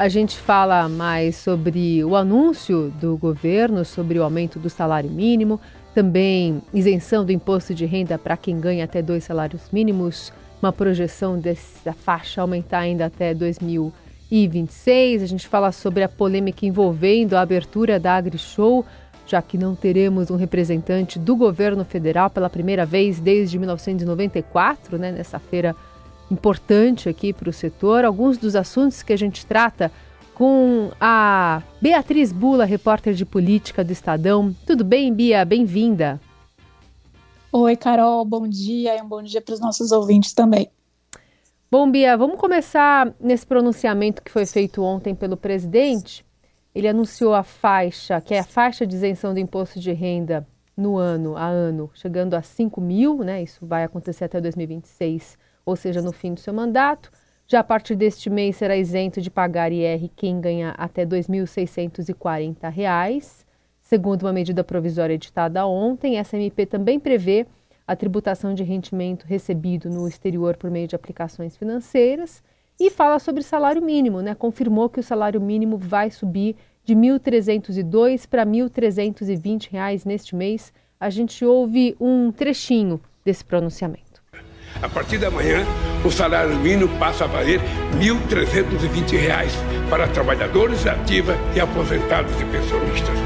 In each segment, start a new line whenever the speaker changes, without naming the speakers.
a gente fala mais sobre o anúncio do governo sobre o aumento do salário mínimo, também isenção do imposto de renda para quem ganha até dois salários mínimos, uma projeção dessa faixa aumentar ainda até 2026. A gente fala sobre a polêmica envolvendo a abertura da AgriShow, já que não teremos um representante do governo federal pela primeira vez desde 1994, né, nessa feira importante aqui para o setor. Alguns dos assuntos que a gente trata com a Beatriz Bula, repórter de política do Estadão. Tudo bem, Bia? Bem-vinda.
Oi, Carol, bom dia e um bom dia para os nossos ouvintes também.
Bom, Bia, vamos começar nesse pronunciamento que foi feito ontem pelo presidente. Ele anunciou a faixa, que é a faixa de isenção do imposto de renda no ano a ano, chegando a 5 mil, né? Isso vai acontecer até 2026 ou seja, no fim do seu mandato. Já a partir deste mês será isento de pagar IR quem ganha até R$ 2.640. Segundo uma medida provisória editada ontem, essa MP também prevê a tributação de rendimento recebido no exterior por meio de aplicações financeiras e fala sobre salário mínimo, né? Confirmou que o salário mínimo vai subir de R$ 1.302 para R$ 1.320 neste mês. A gente ouve um trechinho desse pronunciamento.
A partir da manhã, o salário mínimo passa a valer R$ 1.320 para trabalhadores ativos e aposentados e pensionistas.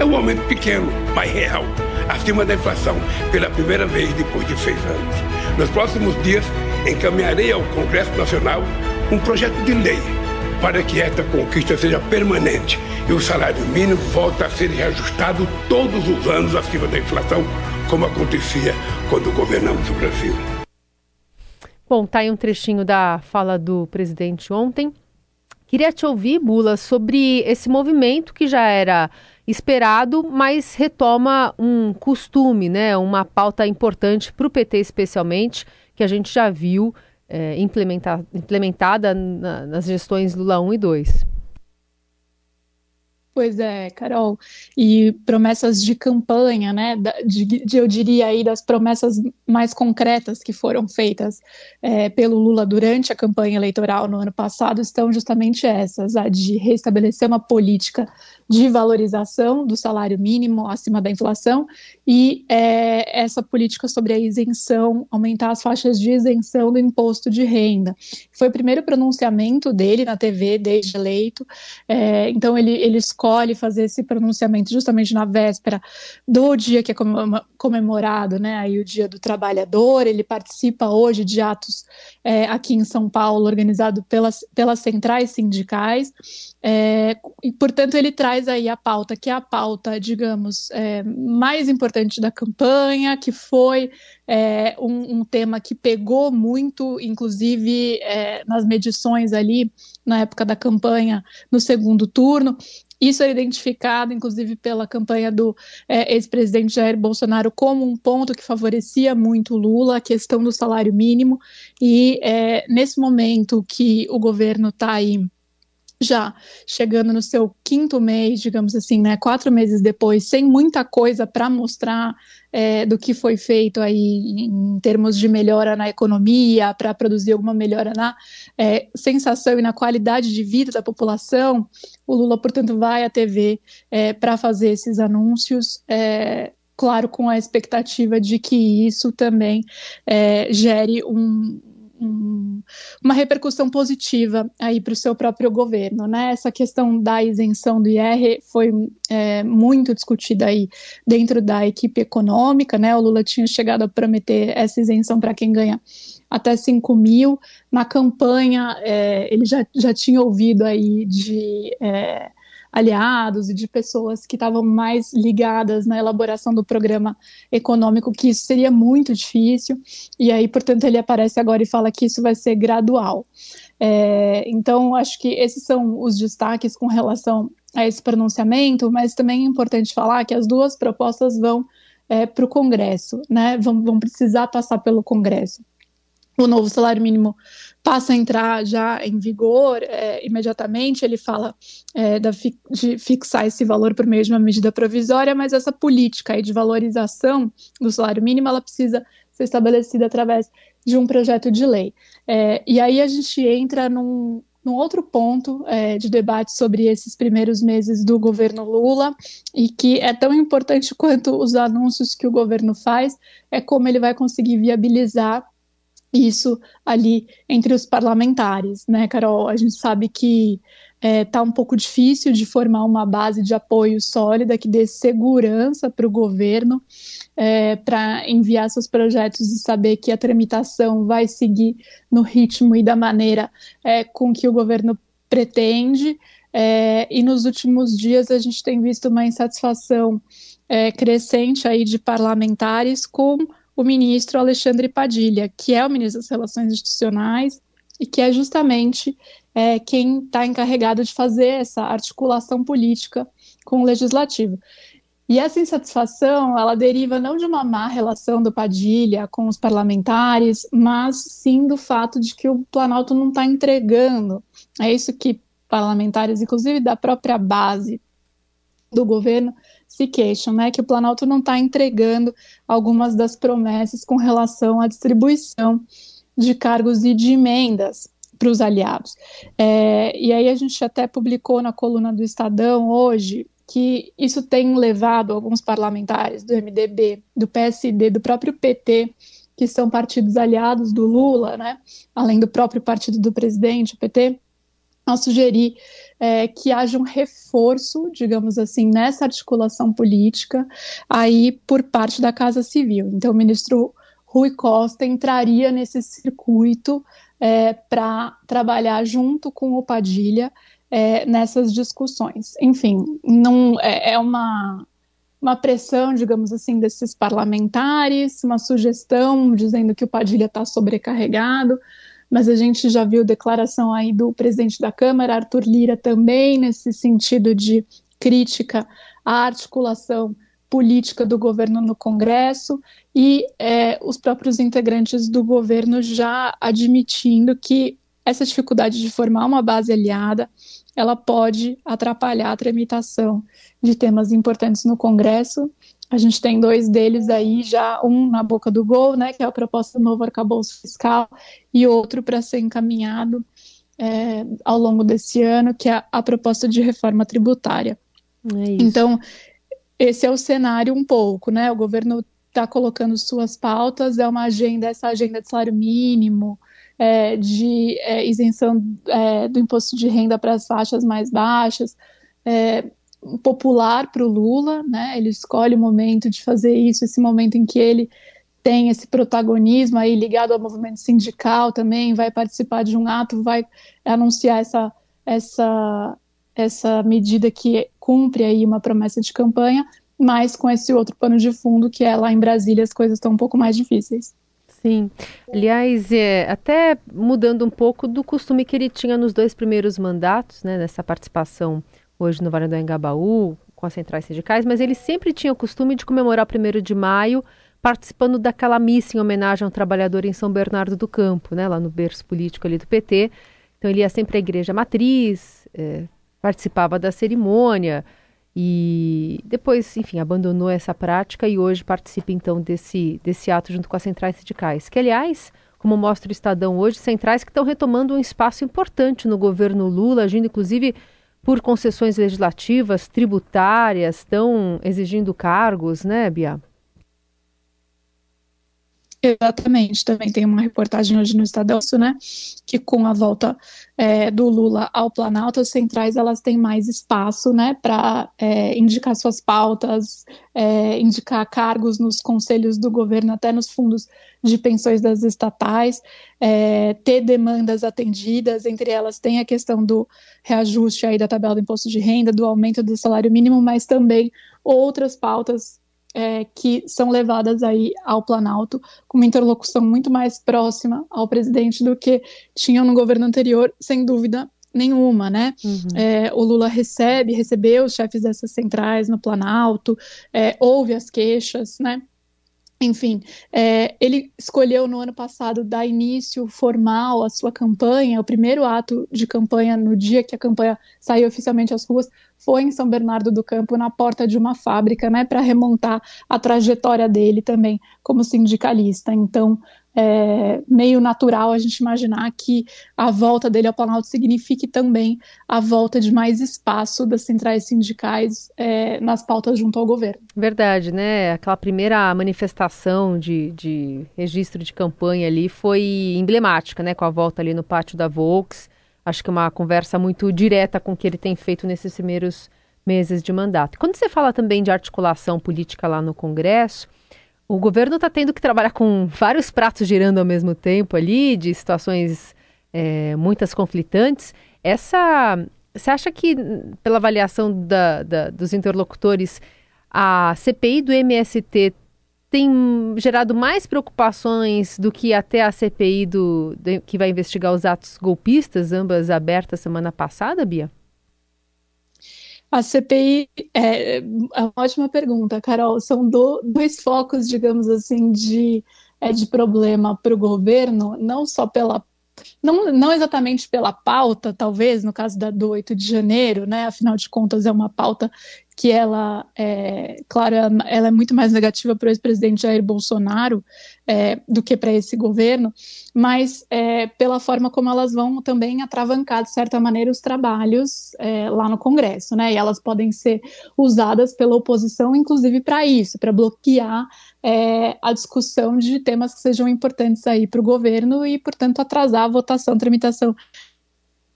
É um aumento pequeno, mas real, acima da inflação, pela primeira vez depois de seis anos. Nos próximos dias, encaminharei ao Congresso Nacional um projeto de lei para que esta conquista seja permanente e o salário mínimo volte a ser reajustado todos os anos acima da inflação, como acontecia quando governamos o Brasil.
Bom, tá aí um trechinho da fala do presidente ontem. Queria te ouvir, Bula, sobre esse movimento que já era esperado, mas retoma um costume, né? Uma pauta importante para o PT especialmente, que a gente já viu é, implementar, implementada na, nas gestões Lula 1 e 2.
Pois é, Carol, e promessas de campanha, né? De, de, eu diria aí das promessas mais concretas que foram feitas é, pelo Lula durante a campanha eleitoral no ano passado estão justamente essas: a de restabelecer uma política de valorização do salário mínimo acima da inflação e é, essa política sobre a isenção, aumentar as faixas de isenção do imposto de renda. Foi o primeiro pronunciamento dele na TV desde eleito, é, então ele, ele escolhe fazer esse pronunciamento justamente na véspera do dia que é comemorado, né, aí o Dia do Trabalhador. Ele participa hoje de atos é, aqui em São Paulo, organizado pelas, pelas centrais sindicais, é, e portanto ele traz aí a pauta, que é a pauta, digamos, é, mais importante da campanha, que foi é, um, um, tema que pegou muito, inclusive é, nas medições ali, na época da campanha, no segundo turno, isso é identificado, inclusive, pela campanha do é, ex-presidente Jair Bolsonaro como um ponto que favorecia muito Lula, a questão do salário mínimo. E é, nesse momento que o governo está aí já chegando no seu quinto mês, digamos assim, né, quatro meses depois, sem muita coisa para mostrar é, do que foi feito aí em termos de melhora na economia, para produzir alguma melhora na é, sensação e na qualidade de vida da população, o Lula, portanto, vai à TV é, para fazer esses anúncios. É, claro, com a expectativa de que isso também é, gere um, um, uma repercussão positiva aí para o seu próprio governo, né? Essa questão da isenção do IR foi é, muito discutida aí dentro da equipe econômica, né? O Lula tinha chegado a prometer essa isenção para quem ganha até 5 mil. Na campanha, é, ele já, já tinha ouvido aí de é, aliados e de pessoas que estavam mais ligadas na elaboração do programa econômico, que isso seria muito difícil, e aí, portanto, ele aparece agora e fala que isso vai ser gradual. É, então, acho que esses são os destaques com relação a esse pronunciamento, mas também é importante falar que as duas propostas vão é, para o Congresso, né? Vão, vão precisar passar pelo Congresso o novo salário mínimo passa a entrar já em vigor é, imediatamente. Ele fala é, da, de fixar esse valor por meio de uma medida provisória, mas essa política de valorização do salário mínimo ela precisa ser estabelecida através de um projeto de lei. É, e aí a gente entra num, num outro ponto é, de debate sobre esses primeiros meses do governo Lula e que é tão importante quanto os anúncios que o governo faz, é como ele vai conseguir viabilizar isso ali entre os parlamentares, né, Carol? A gente sabe que está é, tá um pouco difícil de formar uma base de apoio sólida que dê segurança para o governo é, para enviar seus projetos e saber que a tramitação vai seguir no ritmo e da maneira é, com que o governo pretende. É, e nos últimos dias a gente tem visto uma insatisfação é, crescente aí de parlamentares com o ministro Alexandre Padilha, que é o ministro das Relações Institucionais e que é justamente é, quem está encarregado de fazer essa articulação política com o legislativo. E essa insatisfação, ela deriva não de uma má relação do Padilha com os parlamentares, mas sim do fato de que o Planalto não está entregando. É isso que parlamentares, inclusive da própria base do governo, se queixam, né, que o Planalto não está entregando algumas das promessas com relação à distribuição de cargos e de emendas para os aliados. É, e aí a gente até publicou na coluna do Estadão hoje que isso tem levado alguns parlamentares do MDB, do PSD, do próprio PT, que são partidos aliados do Lula, né, além do próprio partido do presidente, o PT, a sugerir é, que haja um reforço, digamos assim, nessa articulação política aí por parte da Casa Civil. Então, o ministro Rui Costa entraria nesse circuito é, para trabalhar junto com o Padilha é, nessas discussões. Enfim, não é, é uma uma pressão, digamos assim, desses parlamentares, uma sugestão dizendo que o Padilha está sobrecarregado, mas a gente já viu declaração aí do presidente da Câmara, Arthur Lira, também nesse sentido de crítica à articulação política do governo no Congresso e é, os próprios integrantes do governo já admitindo que essa dificuldade de formar uma base aliada ela pode atrapalhar a tramitação de temas importantes no Congresso. A gente tem dois deles aí já, um na boca do gol, né, que é a proposta do novo arcabouço fiscal, e outro para ser encaminhado é, ao longo desse ano, que é a proposta de reforma tributária. É então, esse é o cenário um pouco, né? O governo está colocando suas pautas, é uma agenda, essa agenda de salário mínimo, é, de é, isenção é, do imposto de renda para as faixas mais baixas, é, popular para o Lula, né? Ele escolhe o momento de fazer isso, esse momento em que ele tem esse protagonismo aí ligado ao movimento sindical também, vai participar de um ato, vai anunciar essa essa essa medida que cumpre aí uma promessa de campanha, mas com esse outro pano de fundo que é lá em Brasília as coisas estão um pouco mais difíceis.
Sim. Aliás, é, até mudando um pouco do costume que ele tinha nos dois primeiros mandatos, né, nessa participação hoje no Vale do Engabaú, com as centrais sindicais, mas ele sempre tinha o costume de comemorar o 1 de maio participando daquela missa em homenagem a um trabalhador em São Bernardo do Campo, né, lá no berço político ali do PT. Então ele ia sempre à igreja matriz, é, participava da cerimônia, e depois, enfim, abandonou essa prática e hoje participa então desse, desse ato junto com as centrais sindicais. Que, aliás, como mostra o Estadão hoje, centrais que estão retomando um espaço importante no governo Lula, agindo inclusive por concessões legislativas, tributárias, estão exigindo cargos, né, Bia?
Exatamente, também tem uma reportagem hoje no Estadão, né, que com a volta é, do Lula ao Planalto, as centrais elas têm mais espaço, né, para é, indicar suas pautas, é, indicar cargos nos conselhos do governo, até nos fundos de pensões das estatais, é, ter demandas atendidas, entre elas tem a questão do reajuste aí da tabela do imposto de renda, do aumento do salário mínimo, mas também outras pautas é, que são levadas aí ao Planalto com uma interlocução muito mais próxima ao presidente do que tinham no governo anterior, sem dúvida nenhuma, né? Uhum. É, o Lula recebe, recebeu os chefes dessas centrais no Planalto, é, ouve as queixas, né? Enfim, é, ele escolheu no ano passado dar início formal à sua campanha. O primeiro ato de campanha, no dia que a campanha saiu oficialmente às ruas, foi em São Bernardo do Campo, na porta de uma fábrica, né, para remontar a trajetória dele também como sindicalista. Então, é, meio natural a gente imaginar que a volta dele ao Planalto signifique também a volta de mais espaço das centrais sindicais é, nas pautas junto ao governo.
Verdade, né? Aquela primeira manifestação de, de registro de campanha ali foi emblemática, né? Com a volta ali no pátio da Volks. Acho que uma conversa muito direta com o que ele tem feito nesses primeiros meses de mandato. Quando você fala também de articulação política lá no Congresso, o governo está tendo que trabalhar com vários pratos girando ao mesmo tempo ali, de situações é, muitas conflitantes. Essa, você acha que, pela avaliação da, da, dos interlocutores, a CPI do MST tem gerado mais preocupações do que até a CPI do, de, que vai investigar os atos golpistas, ambas abertas semana passada, Bia?
A CPI é, é uma ótima pergunta, Carol. São do, dois focos, digamos assim, de, é, de problema para o governo, não só pela não, não exatamente pela pauta, talvez, no caso da, do 8 de janeiro, né? Afinal de contas, é uma pauta que ela, é, claro, ela é muito mais negativa para o ex-presidente Jair Bolsonaro é, do que para esse governo, mas é, pela forma como elas vão também atravancar, de certa maneira, os trabalhos é, lá no Congresso, né? E elas podem ser usadas pela oposição, inclusive para isso, para bloquear é, a discussão de temas que sejam importantes aí para o governo e, portanto, atrasar a votação, tramitação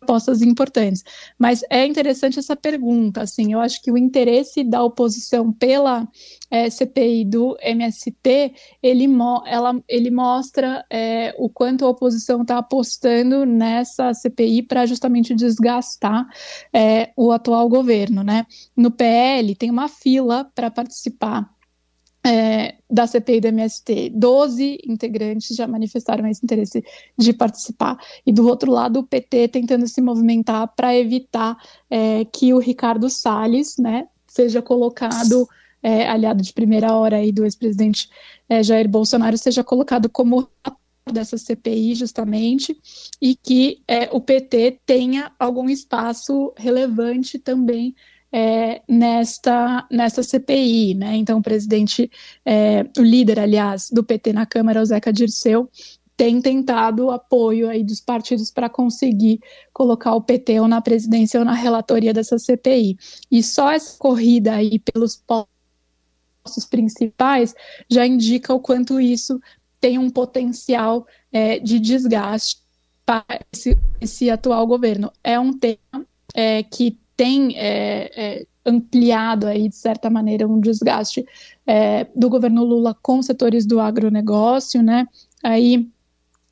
propostas importantes. Mas é interessante essa pergunta, assim, eu acho que o interesse da oposição pela é, CPI do MST, ele, mo ela, ele mostra é, o quanto a oposição está apostando nessa CPI para justamente desgastar é, o atual governo, né? No PL tem uma fila para participar é, da CPI do MST, 12 integrantes já manifestaram esse interesse de participar, e do outro lado o PT tentando se movimentar para evitar é, que o Ricardo Salles né, seja colocado, é, aliado de primeira hora aí do ex-presidente é, Jair Bolsonaro, seja colocado como dessa CPI justamente e que é, o PT tenha algum espaço relevante também é, nesta, nesta CPI, né? Então, o presidente, é, o líder, aliás, do PT na Câmara, o Zeca Dirceu, tem tentado apoio aí dos partidos para conseguir colocar o PT ou na presidência ou na relatoria dessa CPI. E só essa corrida aí pelos postos principais já indica o quanto isso tem um potencial é, de desgaste para esse, esse, atual governo. É um tema é, que tem é, é, ampliado aí, de certa maneira, um desgaste é, do governo Lula com setores do agronegócio, né? Aí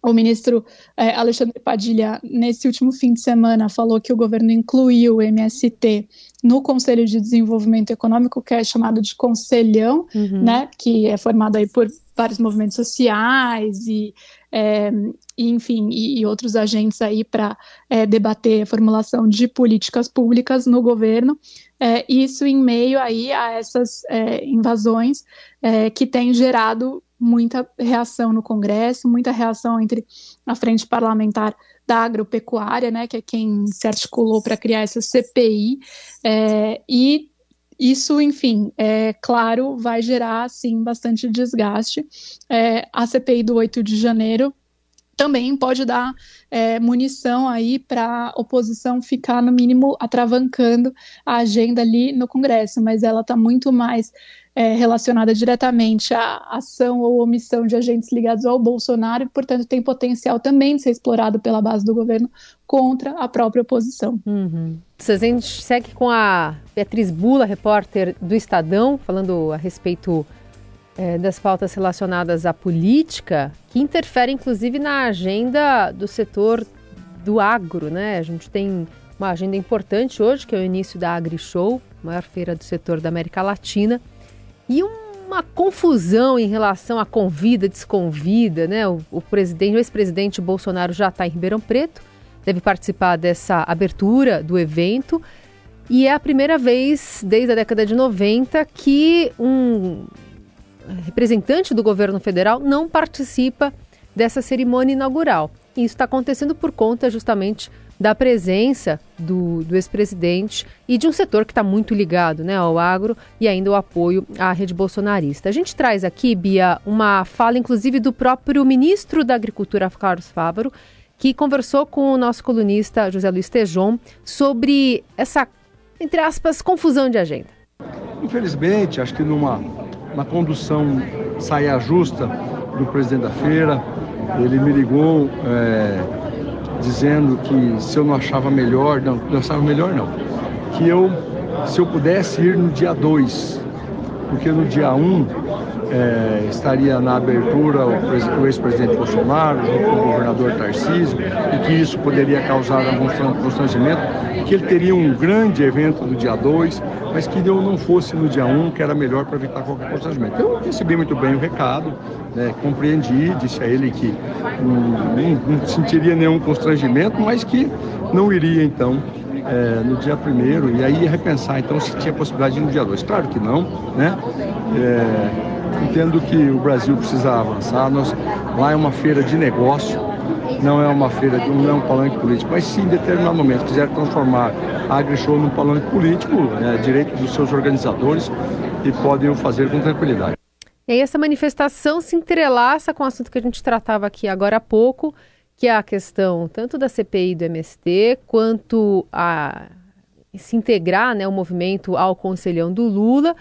o ministro é, Alexandre Padilha, nesse último fim de semana, falou que o governo incluiu o MST no Conselho de Desenvolvimento Econômico, que é chamado de Conselhão, uhum. né, que é formado aí por vários movimentos sociais e, é, e enfim, e, e, outros agentes aí para é, debater a formulação de políticas públicas no governo. É, isso em meio aí a essas é, invasões é, que têm gerado muita reação no Congresso, muita reação entre a frente parlamentar da agropecuária, né, que é quem se articulou para criar essa CPI, é, e isso, enfim, é claro, vai gerar, sim, bastante desgaste. É, a CPI do 8 de janeiro também pode dar é, munição aí para a oposição ficar, no mínimo, atravancando a agenda ali no Congresso, mas ela está muito mais é, relacionada diretamente à ação ou omissão de agentes ligados ao Bolsonaro e, portanto, tem potencial também de ser explorado pela base do governo contra a própria oposição.
Uhum. A gente segue com a Beatriz Bula, repórter do Estadão, falando a respeito é, das pautas relacionadas à política, que interfere inclusive na agenda do setor do agro, né? A gente tem uma agenda importante hoje, que é o início da AgriShow, maior feira do setor da América Latina e uma confusão em relação à convida, desconvida, né? O, o presidente, o ex-presidente Bolsonaro já está em Ribeirão Preto, deve participar dessa abertura do evento. E é a primeira vez desde a década de 90 que um representante do governo federal não participa dessa cerimônia inaugural. E isso está acontecendo por conta justamente da presença do, do ex-presidente e de um setor que está muito ligado né, ao agro e ainda o apoio à rede bolsonarista. A gente traz aqui, Bia, uma fala inclusive do próprio ministro da Agricultura, Carlos Fávaro, que conversou com o nosso colunista José Luiz Tejon sobre essa, entre aspas, confusão de agenda.
Infelizmente, acho que numa uma condução saia justa do presidente da feira, ele me ligou é, dizendo que se eu não achava melhor, não, não achava melhor não, que eu, se eu pudesse ir no dia 2, porque no dia 1 um, é, estaria na abertura o, ex-presidente Bolsonaro, o governador Tarcísio, e que isso poderia causar algum constrangimento, que ele teria um grande evento no dia 2, mas que eu não fosse no dia 1, um, que era melhor para evitar qualquer constrangimento. Eu recebi muito bem o recado, né, compreendi, disse a ele que não, sentiria nenhum constrangimento, mas que não iria então é, no dia primeiro e aí repensar então se tinha possibilidade de ir no dia 2. Claro que não, né? É, entendo que o Brasil precisa avançar. Nós, lá é uma feira de negócio, não é uma feira, não é um palanque político, mas se em determinado momento quiser transformar a AgriShow num palanque político, é direito dos seus organizadores e podem o fazer com tranquilidade.
E aí essa manifestação se entrelaça com o assunto que a gente tratava aqui agora há pouco, que é a questão tanto da CPI do MST, quanto a se integrar né, o movimento ao conselhão do Lula.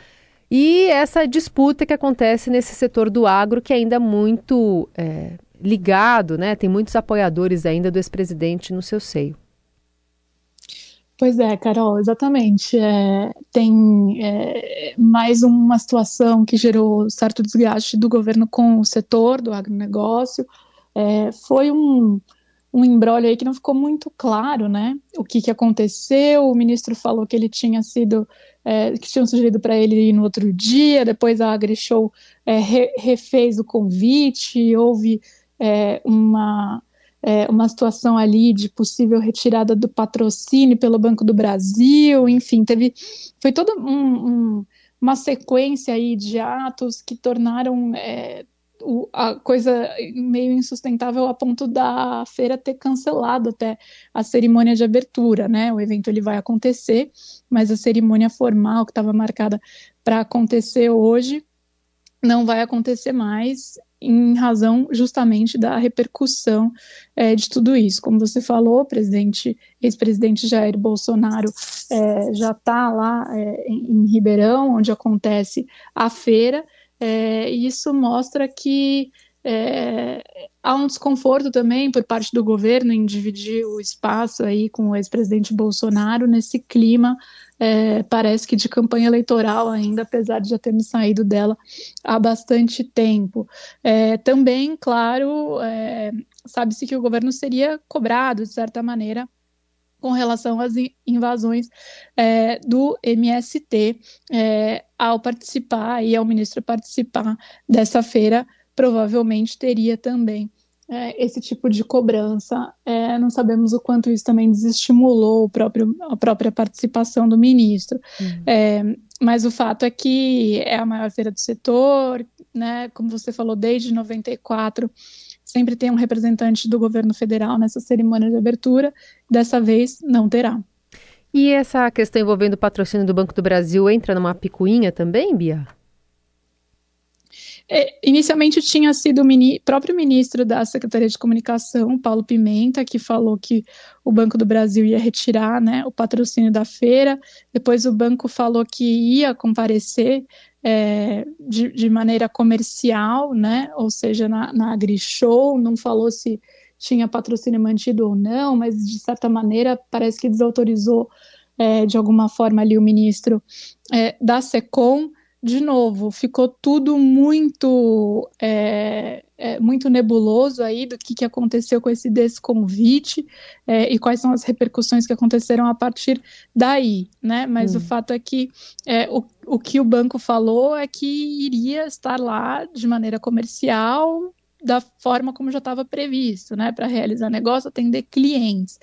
E essa disputa que acontece nesse setor do agro, que é ainda muito é, ligado, né? Tem muitos apoiadores ainda do ex-presidente no seu seio.
Pois é, Carol, exatamente. É, tem é, mais uma situação que gerou certo desgaste do governo com o setor do agronegócio. É, foi um, um embrólio aí que não ficou muito claro, né? O que, que aconteceu. O ministro falou que ele tinha sido é, que tinham sugerido para ele ir no outro dia, depois a AgriShow é, re, refez o convite, houve é, uma, é, uma situação ali de possível retirada do patrocínio pelo Banco do Brasil, enfim, teve, foi toda um, um, uma sequência aí de atos que tornaram é, o, a coisa meio insustentável a ponto da feira ter cancelado até a cerimônia de abertura, né? O evento ele vai acontecer, mas a cerimônia formal que estava marcada para acontecer hoje não vai acontecer mais em razão justamente da repercussão é, de tudo isso. Como você falou, presidente, ex-presidente Jair Bolsonaro é, já está lá é, em, em Ribeirão, onde acontece a feira, é, isso mostra que é, há um desconforto também por parte do governo em dividir o espaço aí com o ex-presidente Bolsonaro nesse clima, é, parece que de campanha eleitoral ainda, apesar de já termos saído dela há bastante tempo. É, também, claro, é, sabe-se que o governo seria cobrado, de certa maneira, com relação às invasões é, do MST é, ao participar e ao ministro participar dessa feira, provavelmente teria também é, esse tipo de cobrança. É, não sabemos o quanto isso também desestimulou o próprio, a própria participação do ministro. Uhum. É, mas o fato é que é a maior feira do setor, né, como você falou, desde 94 sempre tem um representante do governo federal nessa cerimônia de abertura, dessa vez não terá.
E essa questão envolvendo o patrocínio do Banco do Brasil entra numa picuinha também, Bia?
É, inicialmente tinha sido o mini, próprio ministro da Secretaria de Comunicação, Paulo Pimenta, que falou que o Banco do Brasil ia retirar né, o patrocínio da feira. Depois o banco falou que ia comparecer é, de, de, maneira comercial, né? Ou seja, na, na AgriShow, não falou se tinha patrocínio mantido ou não, mas de certa maneira parece que desautorizou é, de alguma forma ali o ministro é, da SECOM de novo, ficou tudo muito é, é, muito nebuloso aí do que, que aconteceu com esse desconvite é, e quais são as repercussões que aconteceram a partir daí, né? Mas hum. o fato é que é, o, o que o banco falou é que iria estar lá de maneira comercial da forma como já estava previsto, né? Para realizar negócio, atender clientes.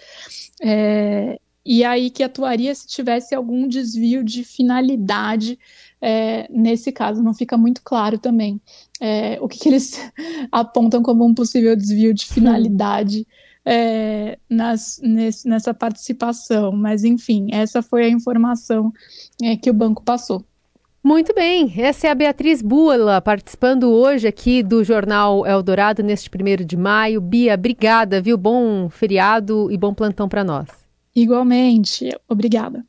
É, e aí que atuaria se tivesse algum desvio de finalidade é, nesse caso não fica muito claro também é, o que, que, eles apontam como um possível desvio de finalidade é, nas, nesse, nessa participação. Mas, enfim, essa foi a informação é, que o banco passou.
Muito bem, essa é a Beatriz Bula participando hoje aqui do Jornal Eldorado neste primeiro de maio. Bia, obrigada, viu? Bom feriado e bom plantão para nós.
Igualmente, obrigada.